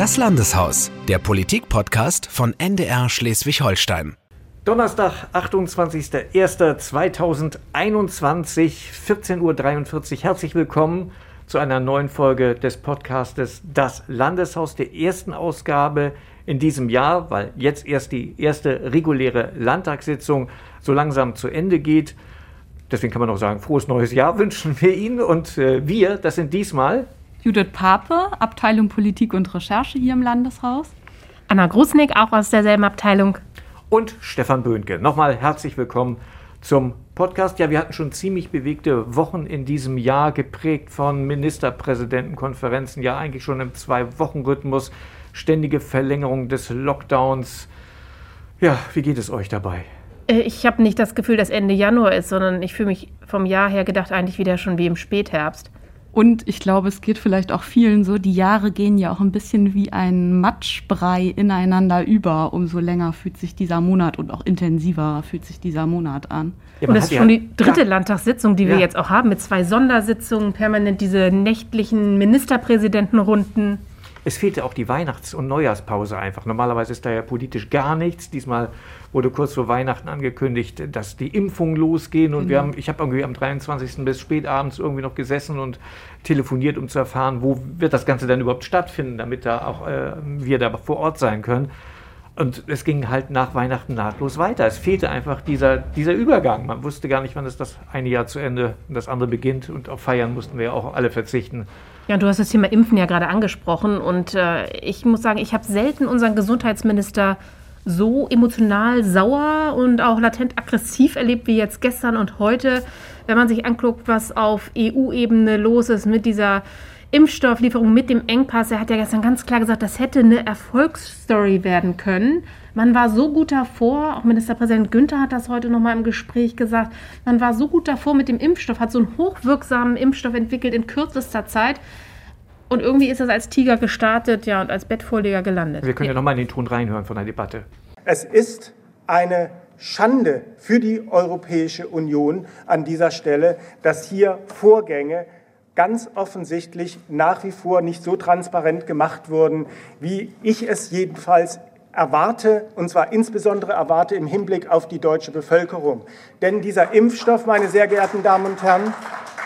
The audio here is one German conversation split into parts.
Das Landeshaus, der Politik-Podcast von NDR Schleswig-Holstein. Donnerstag, 28.01.2021, 14.43 Uhr. Herzlich willkommen zu einer neuen Folge des Podcastes Das Landeshaus, der ersten Ausgabe in diesem Jahr, weil jetzt erst die erste reguläre Landtagssitzung so langsam zu Ende geht. Deswegen kann man auch sagen, frohes neues Jahr wünschen wir Ihnen. Und äh, wir, das sind diesmal Judith Pape, Abteilung Politik und Recherche hier im Landeshaus. Anna Grusnick, auch aus derselben Abteilung. Und Stefan Böhnke. Nochmal herzlich willkommen zum Podcast. Ja, wir hatten schon ziemlich bewegte Wochen in diesem Jahr, geprägt von Ministerpräsidentenkonferenzen, ja eigentlich schon im Zwei-Wochen-Rhythmus, ständige Verlängerung des Lockdowns. Ja, wie geht es euch dabei? Äh, ich habe nicht das Gefühl, dass Ende Januar ist, sondern ich fühle mich vom Jahr her gedacht eigentlich wieder schon wie im Spätherbst. Und ich glaube, es geht vielleicht auch vielen so, die Jahre gehen ja auch ein bisschen wie ein Matschbrei ineinander über. Umso länger fühlt sich dieser Monat und auch intensiver fühlt sich dieser Monat an. Ja, und das ist schon die dritte Landtagssitzung, die wir jetzt auch haben, mit zwei Sondersitzungen, permanent diese nächtlichen Ministerpräsidentenrunden. Es fehlte auch die Weihnachts- und Neujahrspause einfach. Normalerweise ist da ja politisch gar nichts. Diesmal wurde kurz vor Weihnachten angekündigt, dass die Impfungen losgehen. Und mhm. wir haben, ich habe irgendwie am 23. bis spätabends irgendwie noch gesessen und telefoniert, um zu erfahren, wo wird das Ganze denn überhaupt stattfinden, damit da auch äh, wir da vor Ort sein können. Und es ging halt nach Weihnachten nahtlos weiter. Es fehlte einfach dieser, dieser Übergang. Man wusste gar nicht, wann ist das eine Jahr zu Ende und das andere beginnt. Und auf Feiern mussten wir ja auch alle verzichten. Ja, du hast das Thema Impfen ja gerade angesprochen. Und äh, ich muss sagen, ich habe selten unseren Gesundheitsminister so emotional sauer und auch latent aggressiv erlebt wie jetzt gestern und heute. Wenn man sich anguckt, was auf EU-Ebene los ist mit dieser Impfstofflieferung, mit dem Engpass, er hat ja gestern ganz klar gesagt, das hätte eine Erfolgsstory werden können. Man war so gut davor, auch Ministerpräsident Günther hat das heute nochmal im Gespräch gesagt, man war so gut davor mit dem Impfstoff, hat so einen hochwirksamen Impfstoff entwickelt in kürzester Zeit. Und irgendwie ist das als Tiger gestartet, ja, und als Bettvorleger gelandet. Wir können ja, ja nochmal in den Ton reinhören von der Debatte. Es ist eine Schande für die Europäische Union an dieser Stelle, dass hier Vorgänge ganz offensichtlich nach wie vor nicht so transparent gemacht wurden, wie ich es jedenfalls erwarte, und zwar insbesondere erwarte im Hinblick auf die deutsche Bevölkerung. Denn dieser Impfstoff, meine sehr geehrten Damen und Herren,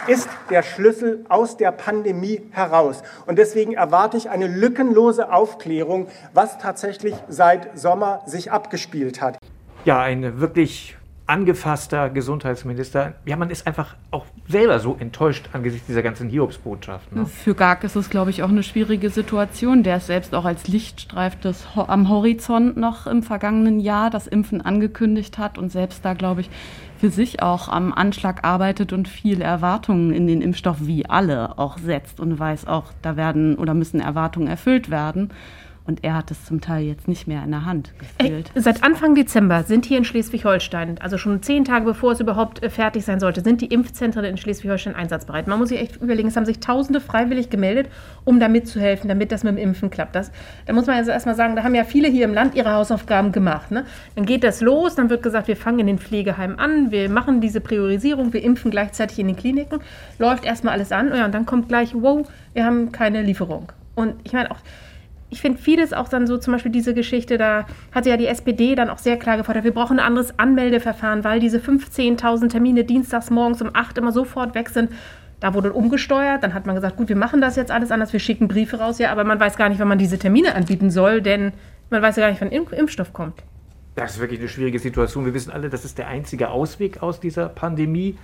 ist der Schlüssel aus der Pandemie heraus. Und deswegen erwarte ich eine lückenlose Aufklärung, was tatsächlich seit Sommer sich abgespielt hat. Ja, eine wirklich angefasster Gesundheitsminister. Ja, man ist einfach auch selber so enttäuscht angesichts dieser ganzen Hiobsbotschaften. Ne? Für Garg ist es, glaube ich, auch eine schwierige Situation. Der ist selbst auch als Lichtstreif des, am Horizont noch im vergangenen Jahr das Impfen angekündigt hat und selbst da, glaube ich, für sich auch am Anschlag arbeitet und viel Erwartungen in den Impfstoff wie alle auch setzt und weiß auch, da werden oder müssen Erwartungen erfüllt werden. Und er hat es zum Teil jetzt nicht mehr in der Hand gefühlt. Seit Anfang Dezember sind hier in Schleswig-Holstein, also schon zehn Tage bevor es überhaupt äh, fertig sein sollte, sind die Impfzentren in Schleswig-Holstein einsatzbereit. Man muss sich echt überlegen, es haben sich Tausende freiwillig gemeldet, um da mitzuhelfen, damit das mit dem Impfen klappt. Das, da muss man also erstmal sagen, da haben ja viele hier im Land ihre Hausaufgaben gemacht. Ne? Dann geht das los, dann wird gesagt, wir fangen in den Pflegeheimen an, wir machen diese Priorisierung, wir impfen gleichzeitig in den Kliniken, läuft erstmal alles an ja, und dann kommt gleich, wow, wir haben keine Lieferung. Und ich meine auch, ich finde vieles auch dann so, zum Beispiel diese Geschichte, da hatte ja die SPD dann auch sehr klar gefordert, wir brauchen ein anderes Anmeldeverfahren, weil diese 15.000 Termine dienstags morgens um 8 immer sofort weg sind. Da wurde umgesteuert, dann hat man gesagt, gut, wir machen das jetzt alles anders, wir schicken Briefe raus, ja, aber man weiß gar nicht, wann man diese Termine anbieten soll, denn man weiß ja gar nicht, wann Impfstoff kommt. Das ist wirklich eine schwierige Situation. Wir wissen alle, das ist der einzige Ausweg aus dieser Pandemie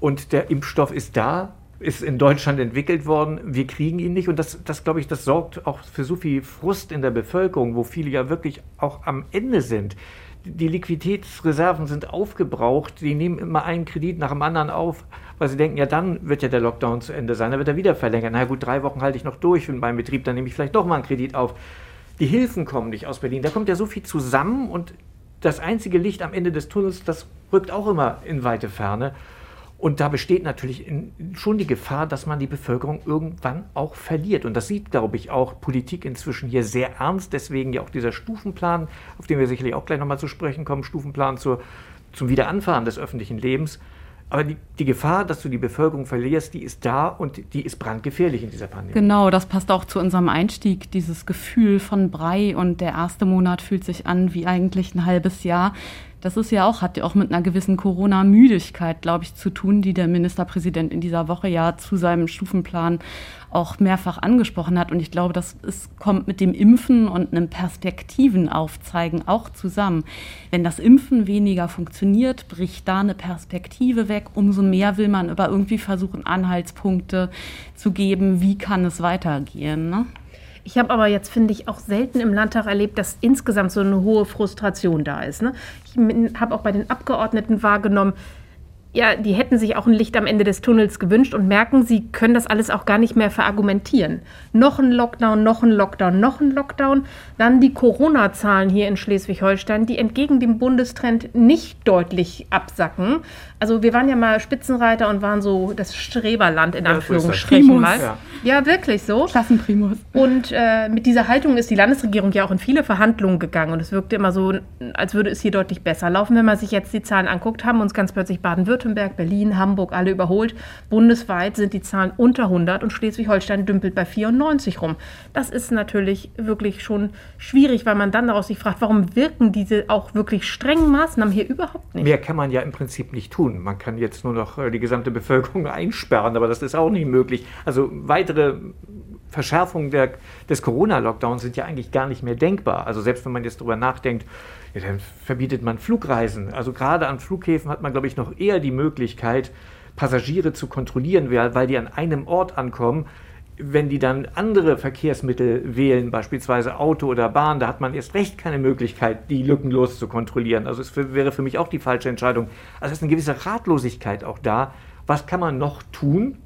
und der Impfstoff ist da ist in Deutschland entwickelt worden. Wir kriegen ihn nicht. Und das, das glaube ich, das sorgt auch für so viel Frust in der Bevölkerung, wo viele ja wirklich auch am Ende sind. Die Liquiditätsreserven sind aufgebraucht. Die nehmen immer einen Kredit nach dem anderen auf, weil sie denken, ja, dann wird ja der Lockdown zu Ende sein. Dann wird er wieder verlängert. Na gut, drei Wochen halte ich noch durch in meinem Betrieb, dann nehme ich vielleicht doch mal einen Kredit auf. Die Hilfen kommen nicht aus Berlin. Da kommt ja so viel zusammen und das einzige Licht am Ende des Tunnels, das rückt auch immer in weite Ferne. Und da besteht natürlich schon die Gefahr, dass man die Bevölkerung irgendwann auch verliert. Und das sieht, glaube ich, auch Politik inzwischen hier sehr ernst. Deswegen ja auch dieser Stufenplan, auf den wir sicherlich auch gleich nochmal zu sprechen kommen, Stufenplan zur, zum Wiederanfahren des öffentlichen Lebens. Aber die, die, Gefahr, dass du die Bevölkerung verlierst, die ist da und die ist brandgefährlich in dieser Pandemie. Genau, das passt auch zu unserem Einstieg, dieses Gefühl von Brei und der erste Monat fühlt sich an wie eigentlich ein halbes Jahr. Das ist ja auch, hat ja auch mit einer gewissen Corona-Müdigkeit, glaube ich, zu tun, die der Ministerpräsident in dieser Woche ja zu seinem Stufenplan auch mehrfach angesprochen hat. Und ich glaube, das ist, kommt mit dem Impfen und einem Perspektivenaufzeigen auch zusammen. Wenn das Impfen weniger funktioniert, bricht da eine Perspektive weg. Umso mehr will man aber irgendwie versuchen, Anhaltspunkte zu geben, wie kann es weitergehen. Ne? Ich habe aber jetzt, finde ich, auch selten im Landtag erlebt, dass insgesamt so eine hohe Frustration da ist. Ne? Ich habe auch bei den Abgeordneten wahrgenommen, ja, die hätten sich auch ein Licht am Ende des Tunnels gewünscht und merken, sie können das alles auch gar nicht mehr verargumentieren. Noch ein Lockdown, noch ein Lockdown, noch ein Lockdown. Dann die Corona-Zahlen hier in Schleswig-Holstein, die entgegen dem Bundestrend nicht deutlich absacken. Also wir waren ja mal Spitzenreiter und waren so das Streberland in Anführungsstrichen mal. Ja. ja. wirklich so. Klassenprimus. Und äh, mit dieser Haltung ist die Landesregierung ja auch in viele Verhandlungen gegangen und es wirkte immer so, als würde es hier deutlich besser laufen. Wenn man sich jetzt die Zahlen anguckt, haben uns ganz plötzlich Baden-Württemberg, Berlin, Hamburg alle überholt. Bundesweit sind die Zahlen unter 100 und Schleswig-Holstein dümpelt bei 94 rum. Das ist natürlich wirklich schon schwierig, weil man dann daraus sich fragt, warum wirken diese auch wirklich strengen Maßnahmen hier überhaupt nicht? Mehr kann man ja im Prinzip nicht tun tun. Man kann jetzt nur noch äh, die gesamte Bevölkerung einsperren, aber das ist auch nicht möglich. Also weitere Verschärfungen der, des Corona-Lockdowns sind ja eigentlich gar nicht mehr denkbar. Also selbst wenn man jetzt darüber nachdenkt, ja, dann verbietet man Flugreisen. Also gerade an Flughäfen hat man, glaube ich, noch eher die Möglichkeit, Passagiere zu kontrollieren, weil die an einem Ort ankommen wenn die dann andere Verkehrsmittel wählen, beispielsweise Auto oder Bahn, da hat man erst recht keine Möglichkeit, die lückenlos zu kontrollieren. Also es wäre für mich auch die falsche Entscheidung. Also es ist eine gewisse Ratlosigkeit auch da. Was kann man noch tun,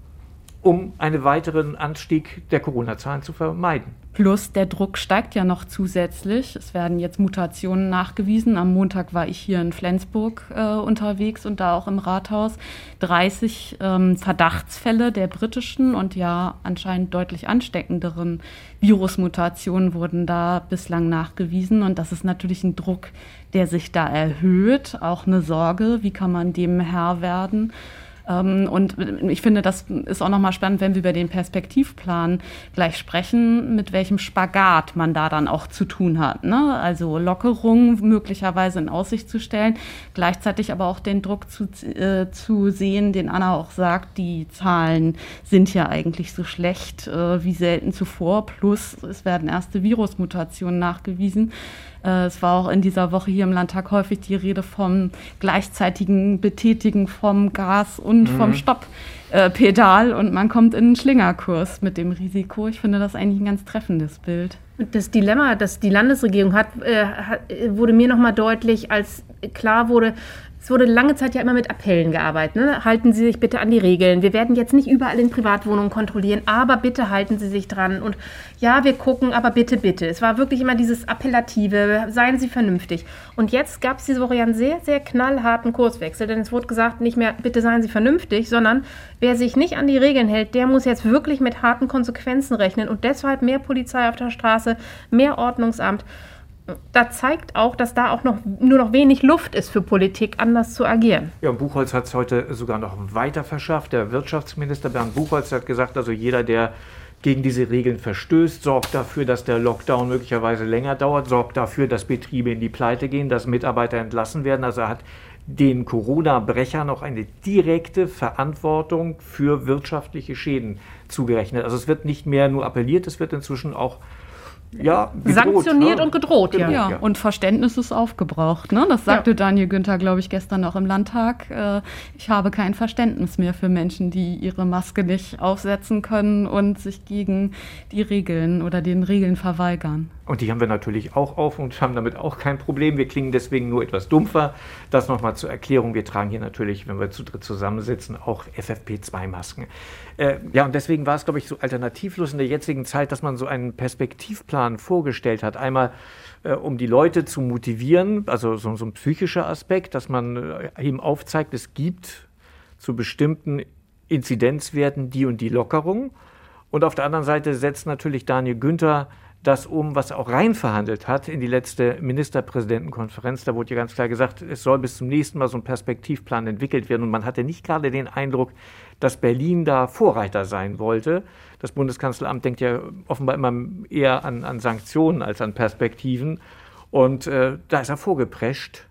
um einen weiteren Anstieg der Corona-Zahlen zu vermeiden? Plus der Druck steigt ja noch zusätzlich. Es werden jetzt Mutationen nachgewiesen. Am Montag war ich hier in Flensburg äh, unterwegs und da auch im Rathaus. 30 ähm, Verdachtsfälle der britischen und ja anscheinend deutlich ansteckenderen Virusmutationen wurden da bislang nachgewiesen. Und das ist natürlich ein Druck, der sich da erhöht. Auch eine Sorge, wie kann man dem Herr werden? Ähm, und ich finde, das ist auch nochmal spannend, wenn wir über den Perspektivplan gleich sprechen, mit welchem Spagat man da dann auch zu tun hat. Ne? Also Lockerung möglicherweise in Aussicht zu stellen, gleichzeitig aber auch den Druck zu, äh, zu sehen, den Anna auch sagt, die Zahlen sind ja eigentlich so schlecht äh, wie selten zuvor, plus es werden erste Virusmutationen nachgewiesen. Äh, es war auch in dieser Woche hier im Landtag häufig die Rede vom gleichzeitigen Betätigen vom Gas- und mhm. vom Stopppedal und man kommt in einen Schlingerkurs mit dem Risiko. Ich finde das eigentlich ein ganz treffendes Bild. Das Dilemma, das die Landesregierung hat, äh, wurde mir nochmal deutlich, als klar wurde, es wurde lange Zeit ja immer mit Appellen gearbeitet. Ne? Halten Sie sich bitte an die Regeln. Wir werden jetzt nicht überall in Privatwohnungen kontrollieren, aber bitte halten Sie sich dran. Und ja, wir gucken, aber bitte, bitte. Es war wirklich immer dieses Appellative, seien Sie vernünftig. Und jetzt gab es diese Woche ja einen sehr, sehr knallharten Kurswechsel, denn es wurde gesagt, nicht mehr, bitte seien Sie vernünftig, sondern wer sich nicht an die Regeln hält, der muss jetzt wirklich mit harten Konsequenzen rechnen und deshalb mehr Polizei auf der Straße, mehr Ordnungsamt da zeigt auch, dass da auch noch nur noch wenig Luft ist für Politik, anders zu agieren. Ja, Buchholz hat es heute sogar noch weiter verschafft. Der Wirtschaftsminister Bernd Buchholz hat gesagt, also jeder, der gegen diese Regeln verstößt, sorgt dafür, dass der Lockdown möglicherweise länger dauert, sorgt dafür, dass Betriebe in die Pleite gehen, dass Mitarbeiter entlassen werden. Also er hat den Corona-Brechern noch eine direkte Verantwortung für wirtschaftliche Schäden zugerechnet. Also es wird nicht mehr nur appelliert, es wird inzwischen auch ja, gedroht, sanktioniert ne? und gedroht. gedroht ja. ja. und Verständnis ist aufgebraucht. Ne? Das sagte ja. Daniel Günther, glaube ich, gestern auch im Landtag. Äh, ich habe kein Verständnis mehr für Menschen, die ihre Maske nicht aufsetzen können und sich gegen die Regeln oder den Regeln verweigern. Und die haben wir natürlich auch auf und haben damit auch kein Problem. Wir klingen deswegen nur etwas dumpfer. Das nochmal zur Erklärung. Wir tragen hier natürlich, wenn wir zu dritt zusammensitzen, auch FFP2-Masken. Äh, ja, und deswegen war es, glaube ich, so alternativlos in der jetzigen Zeit, dass man so einen Perspektivplan vorgestellt hat. Einmal, äh, um die Leute zu motivieren, also so, so ein psychischer Aspekt, dass man äh, eben aufzeigt, es gibt zu bestimmten Inzidenzwerten die und die Lockerung. Und auf der anderen Seite setzt natürlich Daniel Günther das um, was er auch rein verhandelt hat in die letzte Ministerpräsidentenkonferenz. Da wurde ja ganz klar gesagt, es soll bis zum nächsten Mal so ein Perspektivplan entwickelt werden. Und man hatte nicht gerade den Eindruck, dass Berlin da Vorreiter sein wollte. Das Bundeskanzleramt denkt ja offenbar immer eher an, an Sanktionen als an Perspektiven. Und äh, da ist er vorgeprescht.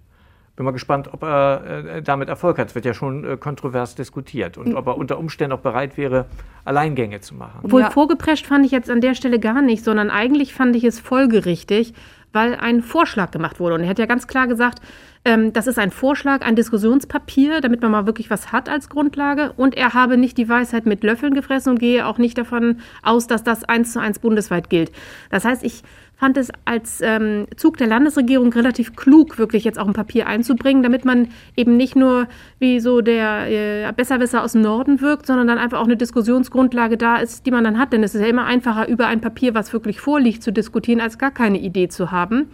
Bin mal gespannt, ob er äh, damit Erfolg hat. Es wird ja schon äh, kontrovers diskutiert. Und ob er unter Umständen auch bereit wäre, Alleingänge zu machen. Wohl ja. vorgeprescht fand ich jetzt an der Stelle gar nicht, sondern eigentlich fand ich es folgerichtig, weil ein Vorschlag gemacht wurde. Und er hat ja ganz klar gesagt, ähm, das ist ein Vorschlag, ein Diskussionspapier, damit man mal wirklich was hat als Grundlage. Und er habe nicht die Weisheit mit Löffeln gefressen und gehe auch nicht davon aus, dass das eins zu eins bundesweit gilt. Das heißt, ich fand es als ähm, Zug der Landesregierung relativ klug, wirklich jetzt auch ein Papier einzubringen, damit man eben nicht nur wie so der äh, Besserwisser aus dem Norden wirkt, sondern dann einfach auch eine Diskussionsgrundlage da ist, die man dann hat. Denn es ist ja immer einfacher, über ein Papier, was wirklich vorliegt, zu diskutieren, als gar keine Idee zu haben.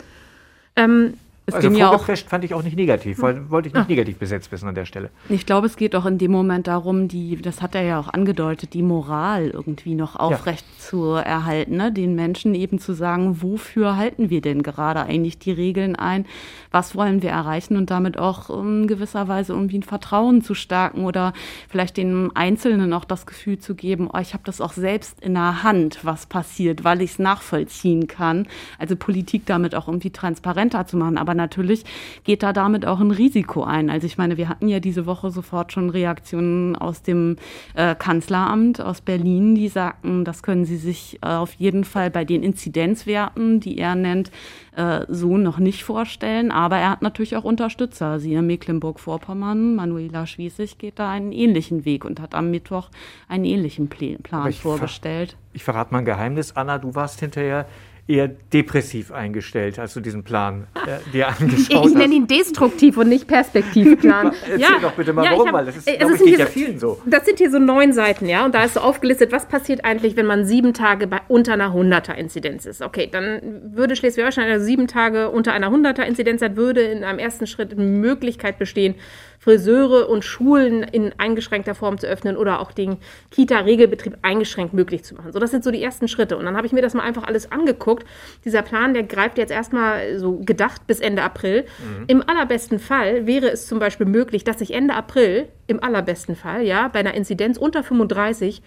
Ähm, es also ging ja auch fand ich auch nicht negativ, weil, wollte ich nicht ah. negativ besetzt wissen an der Stelle. Ich glaube, es geht auch in dem Moment darum, die, das hat er ja auch angedeutet, die Moral irgendwie noch aufrecht ja. zu erhalten, ne? den Menschen eben zu sagen, wofür halten wir denn gerade eigentlich die Regeln ein, was wollen wir erreichen und damit auch in gewisser Weise irgendwie ein Vertrauen zu stärken oder vielleicht den Einzelnen auch das Gefühl zu geben, oh, ich habe das auch selbst in der Hand, was passiert, weil ich es nachvollziehen kann. Also Politik damit auch irgendwie transparenter zu machen, aber natürlich geht da damit auch ein Risiko ein. Also ich meine, wir hatten ja diese Woche sofort schon Reaktionen aus dem äh, Kanzleramt aus Berlin, die sagten, das können sie sich äh, auf jeden Fall bei den Inzidenzwerten, die er nennt, äh, so noch nicht vorstellen. Aber er hat natürlich auch Unterstützer. Sie in Mecklenburg-Vorpommern, Manuela Schwiesig geht da einen ähnlichen Weg und hat am Mittwoch einen ähnlichen Plan vorgestellt. Ver ich verrate mal ein Geheimnis, Anna, du warst hinterher eher depressiv eingestellt, als du diesen Plan äh, dir angeschaut hast. Ich nenne ihn destruktiv und nicht Perspektivplan. Erzähl ja, doch bitte mal, ja, warum, hab, weil das ist, glaube ich, geht ja vielen so. Das sind hier so neun Seiten, ja, und da ist so aufgelistet, was passiert eigentlich, wenn man sieben Tage bei unter einer 100er-Inzidenz ist. Okay, dann würde Schleswig-Holstein also sieben Tage unter einer 100er-Inzidenz hat, würde in einem ersten Schritt Möglichkeit bestehen, Friseure und Schulen in eingeschränkter Form zu öffnen oder auch den Kita-Regelbetrieb eingeschränkt möglich zu machen. So, das sind so die ersten Schritte. Und dann habe ich mir das mal einfach alles angeguckt. Dieser Plan, der greift jetzt erstmal so gedacht bis Ende April. Mhm. Im allerbesten Fall wäre es zum Beispiel möglich, dass sich Ende April, im allerbesten Fall, ja, bei einer Inzidenz unter 35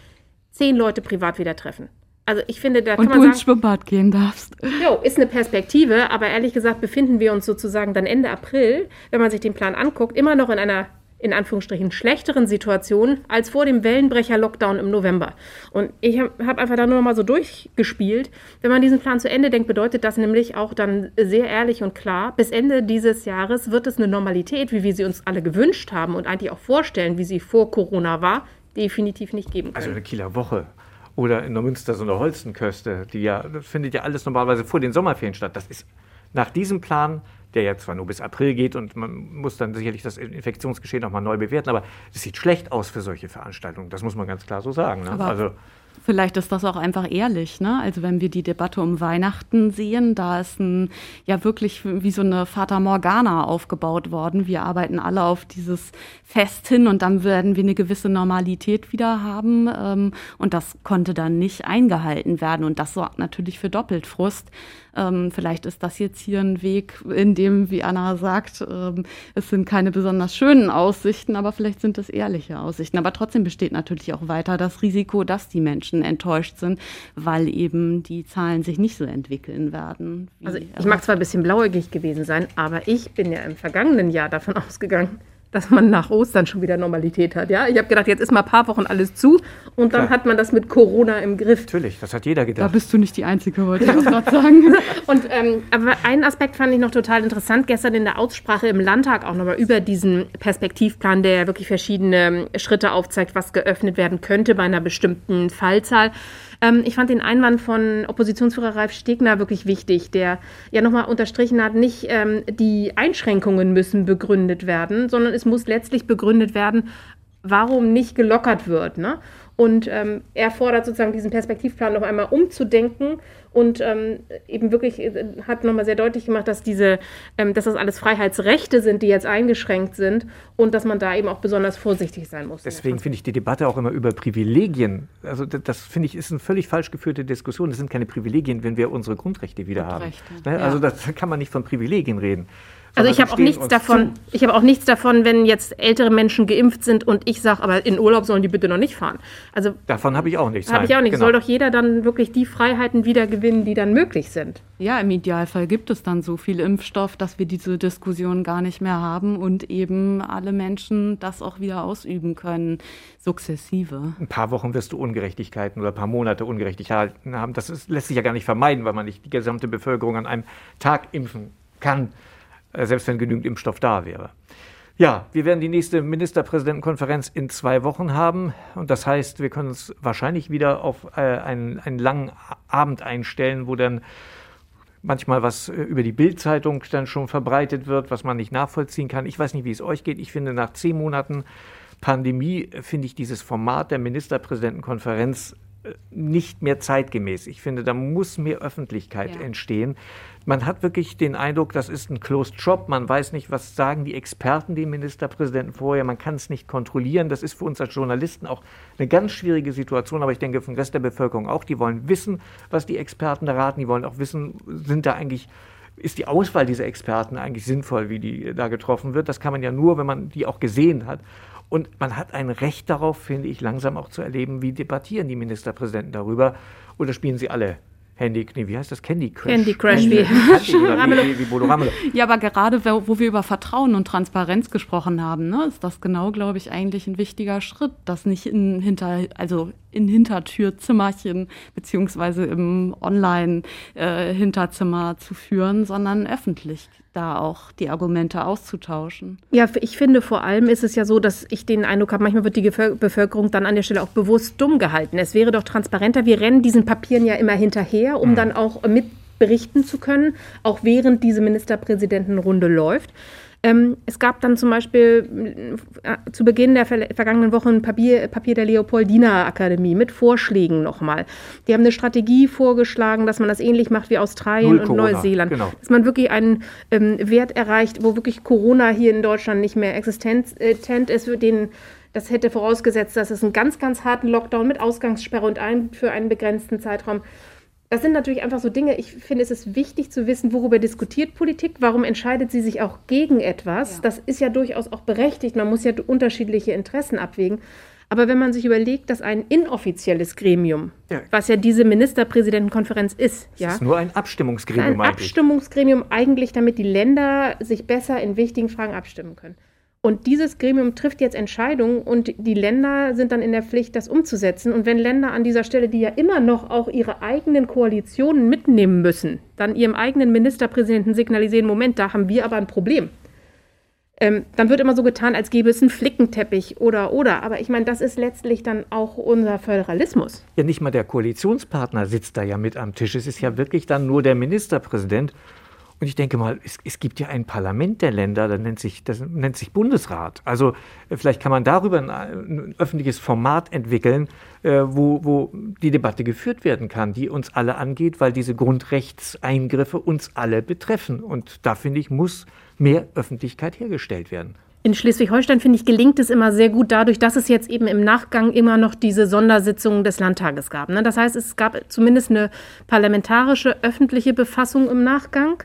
zehn Leute privat wieder treffen. Also ich finde, da kann und man du ins Schwimmbad gehen darfst. Jo, ist eine Perspektive, aber ehrlich gesagt befinden wir uns sozusagen dann Ende April, wenn man sich den Plan anguckt, immer noch in einer in Anführungsstrichen schlechteren Situation als vor dem Wellenbrecher-Lockdown im November. Und ich habe hab einfach da nur noch mal so durchgespielt. Wenn man diesen Plan zu Ende denkt, bedeutet das nämlich auch dann sehr ehrlich und klar, bis Ende dieses Jahres wird es eine Normalität, wie wir sie uns alle gewünscht haben und eigentlich auch vorstellen, wie sie vor Corona war, definitiv nicht geben können. Also eine Kieler Woche oder in der Münster so eine Holzenköste, die ja, das findet ja alles normalerweise vor den Sommerferien statt. Das ist nach diesem Plan, der ja zwar nur bis April geht und man muss dann sicherlich das Infektionsgeschehen nochmal neu bewerten, aber es sieht schlecht aus für solche Veranstaltungen. Das muss man ganz klar so sagen. Ne? also Vielleicht ist das auch einfach ehrlich, ne? Also wenn wir die Debatte um Weihnachten sehen, da ist ein, ja wirklich wie so eine Fata Morgana aufgebaut worden. Wir arbeiten alle auf dieses Fest hin und dann werden wir eine gewisse Normalität wieder haben. Ähm, und das konnte dann nicht eingehalten werden. Und das sorgt natürlich für Doppeltfrust. Ähm, vielleicht ist das jetzt hier ein Weg, in dem, wie Anna sagt, ähm, es sind keine besonders schönen Aussichten, aber vielleicht sind es ehrliche Aussichten. Aber trotzdem besteht natürlich auch weiter das Risiko, dass die Menschen enttäuscht sind, weil eben die Zahlen sich nicht so entwickeln werden. Also ich mag zwar ein bisschen blauäugig gewesen sein, aber ich bin ja im vergangenen Jahr davon ausgegangen, dass man nach Ostern schon wieder Normalität hat. Ja? Ich habe gedacht, jetzt ist mal ein paar Wochen alles zu und dann Klar. hat man das mit Corona im Griff. Natürlich, das hat jeder gedacht. Da bist du nicht die Einzige, wollte ich gerade sagen. und, ähm, aber einen Aspekt fand ich noch total interessant. Gestern in der Aussprache im Landtag auch nochmal über diesen Perspektivplan, der wirklich verschiedene Schritte aufzeigt, was geöffnet werden könnte bei einer bestimmten Fallzahl. Ähm, ich fand den Einwand von Oppositionsführer Ralf Stegner wirklich wichtig, der ja nochmal unterstrichen hat, nicht ähm, die Einschränkungen müssen begründet werden, sondern es muss letztlich begründet werden, warum nicht gelockert wird. Ne? Und ähm, er fordert sozusagen diesen Perspektivplan noch einmal umzudenken und ähm, eben wirklich äh, hat nochmal sehr deutlich gemacht, dass diese, ähm, dass das alles Freiheitsrechte sind, die jetzt eingeschränkt sind und dass man da eben auch besonders vorsichtig sein muss. Deswegen finde ich die Debatte auch immer über Privilegien, also das, das finde ich ist eine völlig falsch geführte Diskussion. Das sind keine Privilegien, wenn wir unsere Grundrechte wieder Grundrechte, haben. Ne? Also ja. das kann man nicht von Privilegien reden. Also ich habe auch nichts davon, zu. ich habe auch nichts davon, wenn jetzt ältere Menschen geimpft sind und ich sage, aber in Urlaub sollen die bitte noch nicht fahren. Also davon habe ich auch nichts. Habe ich auch nichts. Genau. Soll doch jeder dann wirklich die Freiheiten wieder gewinnen, die dann möglich sind. Ja, im Idealfall gibt es dann so viel Impfstoff, dass wir diese Diskussion gar nicht mehr haben und eben alle Menschen das auch wieder ausüben können, sukzessive. Ein paar Wochen wirst du Ungerechtigkeiten oder ein paar Monate Ungerechtigkeiten haben. Das ist, lässt sich ja gar nicht vermeiden, weil man nicht die gesamte Bevölkerung an einem Tag impfen kann. Äh, selbst wenn genügend Impfstoff da wäre. Ja, wir werden die nächste Ministerpräsidentenkonferenz in zwei Wochen haben. Und das heißt, wir können uns wahrscheinlich wieder auf äh, einen, einen langen Abend einstellen, wo dann manchmal was äh, über die Bildzeitung dann schon verbreitet wird, was man nicht nachvollziehen kann. Ich weiß nicht, wie es euch geht. Ich finde, nach zehn Monaten Pandemie finde ich dieses Format der Ministerpräsidentenkonferenz nicht mehr zeitgemäß. Ich finde, da muss mehr Öffentlichkeit ja. entstehen. Man hat wirklich den Eindruck, das ist ein Closed Shop. Man weiß nicht, was sagen die Experten, die Ministerpräsidenten vorher. Man kann es nicht kontrollieren. Das ist für uns als Journalisten auch eine ganz schwierige Situation. Aber ich denke, den Rest der Bevölkerung auch. Die wollen wissen, was die Experten da raten. Die wollen auch wissen, sind da eigentlich ist die Auswahl dieser Experten eigentlich sinnvoll, wie die da getroffen wird. Das kann man ja nur, wenn man die auch gesehen hat. Und man hat ein Recht darauf, finde ich, langsam auch zu erleben, wie debattieren die Ministerpräsidenten darüber. Oder spielen sie alle Handy, nee, wie heißt das? Candy Crush. Candy Crush, wie, wie, wie, Bodo Ramelow. Ja, aber gerade wo wir über Vertrauen und Transparenz gesprochen haben, ne, ist das genau, glaube ich, eigentlich ein wichtiger Schritt, das nicht in hinter, also in Hintertürzimmerchen beziehungsweise im Online-Hinterzimmer äh, zu führen, sondern öffentlich da auch die Argumente auszutauschen. Ja, ich finde vor allem ist es ja so, dass ich den Eindruck habe, manchmal wird die Bevölkerung dann an der Stelle auch bewusst dumm gehalten. Es wäre doch transparenter. Wir rennen diesen Papieren ja immer hinterher, um mhm. dann auch mit berichten zu können, auch während diese Ministerpräsidentenrunde läuft. Ähm, es gab dann zum Beispiel äh, zu Beginn der ver vergangenen Woche ein Papier, Papier der Leopoldina Akademie mit Vorschlägen nochmal. Die haben eine Strategie vorgeschlagen, dass man das ähnlich macht wie Australien und Neuseeland. Genau. Dass man wirklich einen ähm, Wert erreicht, wo wirklich Corona hier in Deutschland nicht mehr existent ist, für den das hätte vorausgesetzt, dass es einen ganz, ganz harten Lockdown mit Ausgangssperre und ein, für einen begrenzten Zeitraum das sind natürlich einfach so Dinge, ich finde, es ist wichtig zu wissen, worüber diskutiert Politik, warum entscheidet sie sich auch gegen etwas. Ja. Das ist ja durchaus auch berechtigt, man muss ja unterschiedliche Interessen abwägen. Aber wenn man sich überlegt, dass ein inoffizielles Gremium, ja. was ja diese Ministerpräsidentenkonferenz ist, das ja, ist nur ein Abstimmungsgremium ein eigentlich. Abstimmungsgremium eigentlich, damit die Länder sich besser in wichtigen Fragen abstimmen können. Und dieses Gremium trifft jetzt Entscheidungen und die Länder sind dann in der Pflicht, das umzusetzen. Und wenn Länder an dieser Stelle, die ja immer noch auch ihre eigenen Koalitionen mitnehmen müssen, dann ihrem eigenen Ministerpräsidenten signalisieren, Moment, da haben wir aber ein Problem. Ähm, dann wird immer so getan, als gäbe es einen Flickenteppich oder oder. Aber ich meine, das ist letztlich dann auch unser Föderalismus. Ja, nicht mal der Koalitionspartner sitzt da ja mit am Tisch. Es ist ja wirklich dann nur der Ministerpräsident. Und ich denke mal, es, es, gibt ja ein Parlament der Länder, das nennt, sich, das nennt sich Bundesrat. Also äh, vielleicht kann man darüber ein, ein öffentliches Format entwickeln, äh, wo, wo die Debatte geführt werden kann, die uns alle angeht, weil diese Grundrechtseingriffe uns alle betreffen. Und da finde ich, muss mehr Öffentlichkeit hergestellt werden. In Schleswig-Holstein, finde ich, gelingt es immer sehr gut dadurch, dass es jetzt eben im Nachgang immer noch diese Sondersitzungen des Landtages gab. Ne? Das heißt, es gab zumindest eine parlamentarische öffentliche Befassung im Nachgang.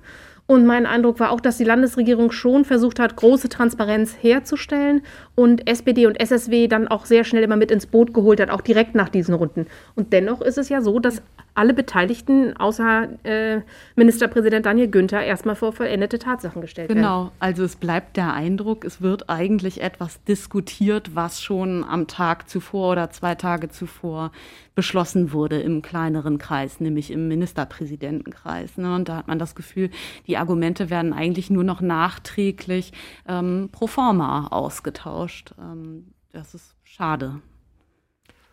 Und mein Eindruck war auch, dass die Landesregierung schon versucht hat, große Transparenz herzustellen und SPD und SSW dann auch sehr schnell immer mit ins Boot geholt hat, auch direkt nach diesen Runden. Und dennoch ist es ja so, dass alle Beteiligten außer äh, Ministerpräsident Daniel Günther erstmal vor vollendete Tatsachen gestellt genau. werden. Genau, also es bleibt der Eindruck, es wird eigentlich etwas diskutiert, was schon am Tag zuvor oder zwei Tage zuvor beschlossen wurde im kleineren Kreis, nämlich im Ministerpräsidentenkreis. Ne? Und da hat man das Gefühl, die Argumente werden eigentlich nur noch nachträglich ähm, pro forma ausgetauscht. Ähm, das ist schade.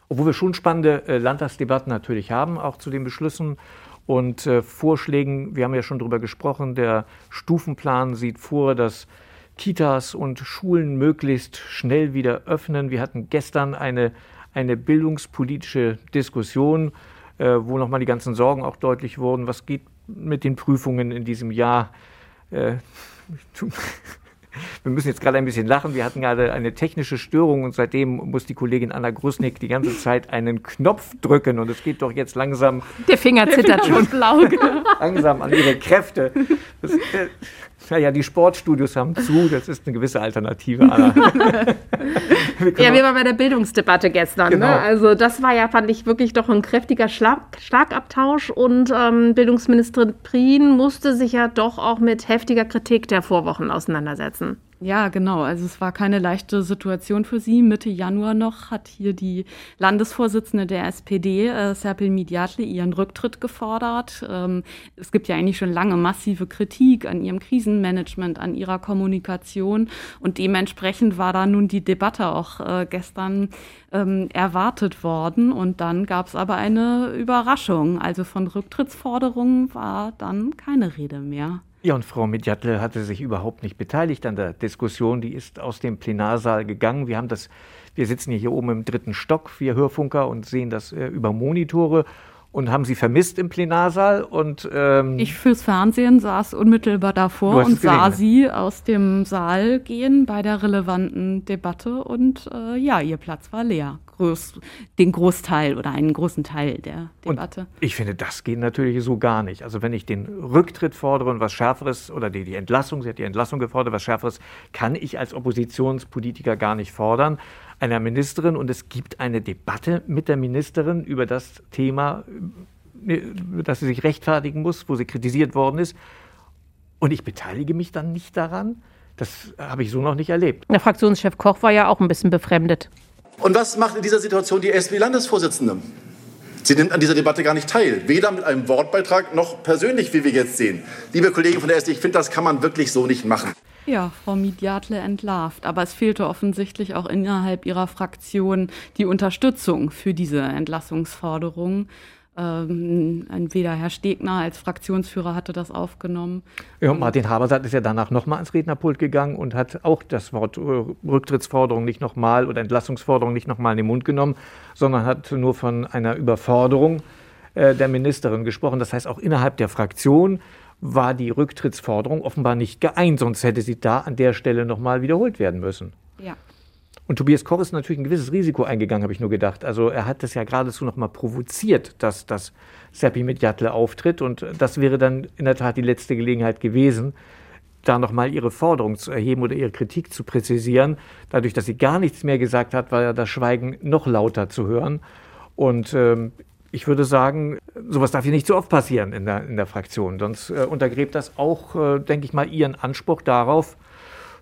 Obwohl wir schon spannende äh, Landtagsdebatten natürlich haben, auch zu den Beschlüssen und äh, Vorschlägen. Wir haben ja schon darüber gesprochen, der Stufenplan sieht vor, dass Kitas und Schulen möglichst schnell wieder öffnen. Wir hatten gestern eine eine bildungspolitische Diskussion, äh, wo nochmal die ganzen Sorgen auch deutlich wurden. Was geht mit den Prüfungen in diesem Jahr? wir müssen jetzt gerade ein bisschen lachen. Wir hatten gerade eine technische Störung und seitdem muss die Kollegin Anna Grusnick die ganze Zeit einen Knopf drücken und es geht doch jetzt langsam. Der Finger zittert schon blau. langsam an ihre Kräfte. Das, äh, naja, die Sportstudios haben zu, das ist eine gewisse Alternative. ja, wir waren bei der Bildungsdebatte gestern. Ne? Genau. Ne? Also das war ja, fand ich, wirklich doch ein kräftiger Schlag, Schlagabtausch und ähm, Bildungsministerin Prien musste sich ja doch auch mit heftiger Kritik der Vorwochen auseinandersetzen. Ja, genau. Also es war keine leichte Situation für sie. Mitte Januar noch hat hier die Landesvorsitzende der SPD, äh, Serpil Midyatli, ihren Rücktritt gefordert. Ähm, es gibt ja eigentlich schon lange massive Kritik an ihrem Krisenmanagement, an ihrer Kommunikation. Und dementsprechend war da nun die Debatte auch äh, gestern ähm, erwartet worden. Und dann gab es aber eine Überraschung. Also von Rücktrittsforderungen war dann keine Rede mehr. Ja, und Frau Medjatle hatte sich überhaupt nicht beteiligt an der Diskussion. Die ist aus dem Plenarsaal gegangen. Wir haben das, wir sitzen hier oben im dritten Stock, wir Hörfunker, und sehen das äh, über Monitore und haben sie vermisst im Plenarsaal und ähm, ich fürs Fernsehen saß unmittelbar davor und sah sie aus dem Saal gehen bei der relevanten Debatte und äh, ja, ihr Platz war leer. Groß, den Großteil oder einen großen Teil der Debatte. Und ich finde, das geht natürlich so gar nicht. Also wenn ich den Rücktritt fordere und was Schärferes oder die, die Entlassung, sie hat die Entlassung gefordert, was Schärferes, kann ich als Oppositionspolitiker gar nicht fordern einer Ministerin und es gibt eine Debatte mit der Ministerin über das Thema, äh, dass sie sich rechtfertigen muss, wo sie kritisiert worden ist. Und ich beteilige mich dann nicht daran. Das habe ich so noch nicht erlebt. Der Fraktionschef Koch war ja auch ein bisschen befremdet. Und was macht in dieser Situation die SPD-Landesvorsitzende? Sie nimmt an dieser Debatte gar nicht teil, weder mit einem Wortbeitrag noch persönlich, wie wir jetzt sehen. Liebe Kollegen von der SPD, ich finde, das kann man wirklich so nicht machen. Ja, Frau Midiatle entlarvt. Aber es fehlte offensichtlich auch innerhalb ihrer Fraktion die Unterstützung für diese Entlassungsforderung. Ähm, entweder Herr Stegner als Fraktionsführer hatte das aufgenommen. Ja, Martin Habersatt ist ja danach nochmal ans Rednerpult gegangen und hat auch das Wort äh, Rücktrittsforderung nicht nochmal oder Entlassungsforderung nicht nochmal in den Mund genommen, sondern hat nur von einer Überforderung äh, der Ministerin gesprochen. Das heißt, auch innerhalb der Fraktion war die Rücktrittsforderung offenbar nicht geeint, sonst hätte sie da an der Stelle nochmal wiederholt werden müssen. Ja. Und Tobias Koch ist natürlich ein gewisses Risiko eingegangen, habe ich nur gedacht. Also er hat das ja geradezu nochmal provoziert, dass das Seppi mit Jattle auftritt. Und das wäre dann in der Tat die letzte Gelegenheit gewesen, da nochmal ihre Forderung zu erheben oder ihre Kritik zu präzisieren. Dadurch, dass sie gar nichts mehr gesagt hat, war ja das Schweigen noch lauter zu hören. Und ähm, ich würde sagen, sowas darf hier nicht so oft passieren in der, in der Fraktion. Sonst äh, untergräbt das auch, äh, denke ich mal, ihren Anspruch darauf,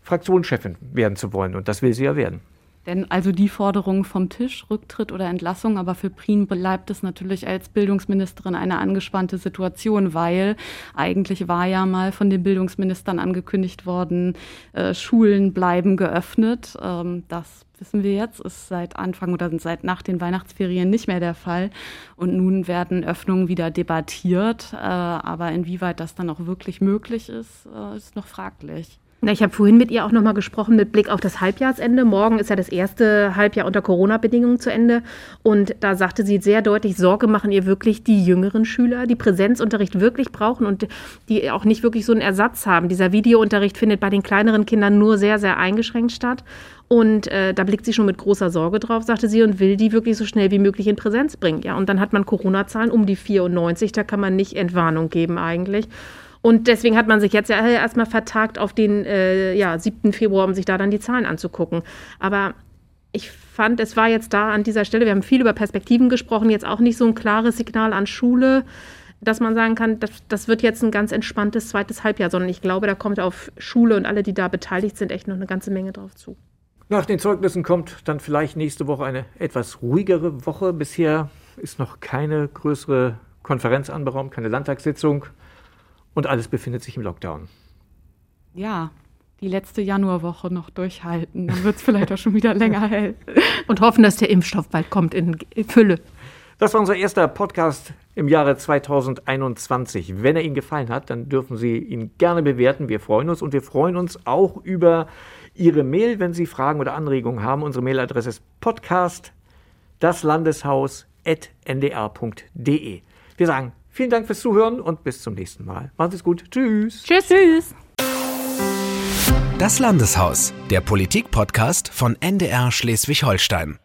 Fraktionschefin werden zu wollen. Und das will sie ja werden. Denn also die Forderung vom Tisch, Rücktritt oder Entlassung, aber für Prien bleibt es natürlich als Bildungsministerin eine angespannte Situation, weil eigentlich war ja mal von den Bildungsministern angekündigt worden, äh, Schulen bleiben geöffnet. Ähm, das wissen wir jetzt, ist seit Anfang oder seit nach den Weihnachtsferien nicht mehr der Fall. Und nun werden Öffnungen wieder debattiert. Äh, aber inwieweit das dann auch wirklich möglich ist, äh, ist noch fraglich. Na, ich habe vorhin mit ihr auch nochmal gesprochen mit Blick auf das Halbjahrsende. Morgen ist ja das erste Halbjahr unter Corona-Bedingungen zu Ende. Und da sagte sie sehr deutlich, Sorge machen ihr wirklich die jüngeren Schüler, die Präsenzunterricht wirklich brauchen und die auch nicht wirklich so einen Ersatz haben. Dieser Videounterricht findet bei den kleineren Kindern nur sehr, sehr eingeschränkt statt. Und äh, da blickt sie schon mit großer Sorge drauf, sagte sie, und will die wirklich so schnell wie möglich in Präsenz bringen. Ja, und dann hat man Corona-Zahlen um die 94, da kann man nicht Entwarnung geben eigentlich. Und deswegen hat man sich jetzt ja erstmal vertagt auf den äh, ja, 7. Februar, um sich da dann die Zahlen anzugucken. Aber ich fand, es war jetzt da an dieser Stelle, wir haben viel über Perspektiven gesprochen, jetzt auch nicht so ein klares Signal an Schule, dass man sagen kann, das, das wird jetzt ein ganz entspanntes zweites Halbjahr, sondern ich glaube, da kommt auf Schule und alle, die da beteiligt sind, echt noch eine ganze Menge drauf zu. Nach den Zeugnissen kommt dann vielleicht nächste Woche eine etwas ruhigere Woche. Bisher ist noch keine größere Konferenz anberaumt, keine Landtagssitzung und alles befindet sich im Lockdown. Ja, die letzte Januarwoche noch durchhalten. Dann wird es vielleicht auch schon wieder länger hell. Und hoffen, dass der Impfstoff bald kommt in Fülle. Das war unser erster Podcast im Jahre 2021. Wenn er Ihnen gefallen hat, dann dürfen Sie ihn gerne bewerten. Wir freuen uns und wir freuen uns auch über Ihre Mail, wenn Sie Fragen oder Anregungen haben. Unsere Mailadresse ist podcast daslandeshaus.ndr.de. Wir sagen vielen Dank fürs Zuhören und bis zum nächsten Mal. Macht es gut. Tschüss. Tschüss. Tschüss. Das Landeshaus, der Politik-Podcast von NDR Schleswig-Holstein.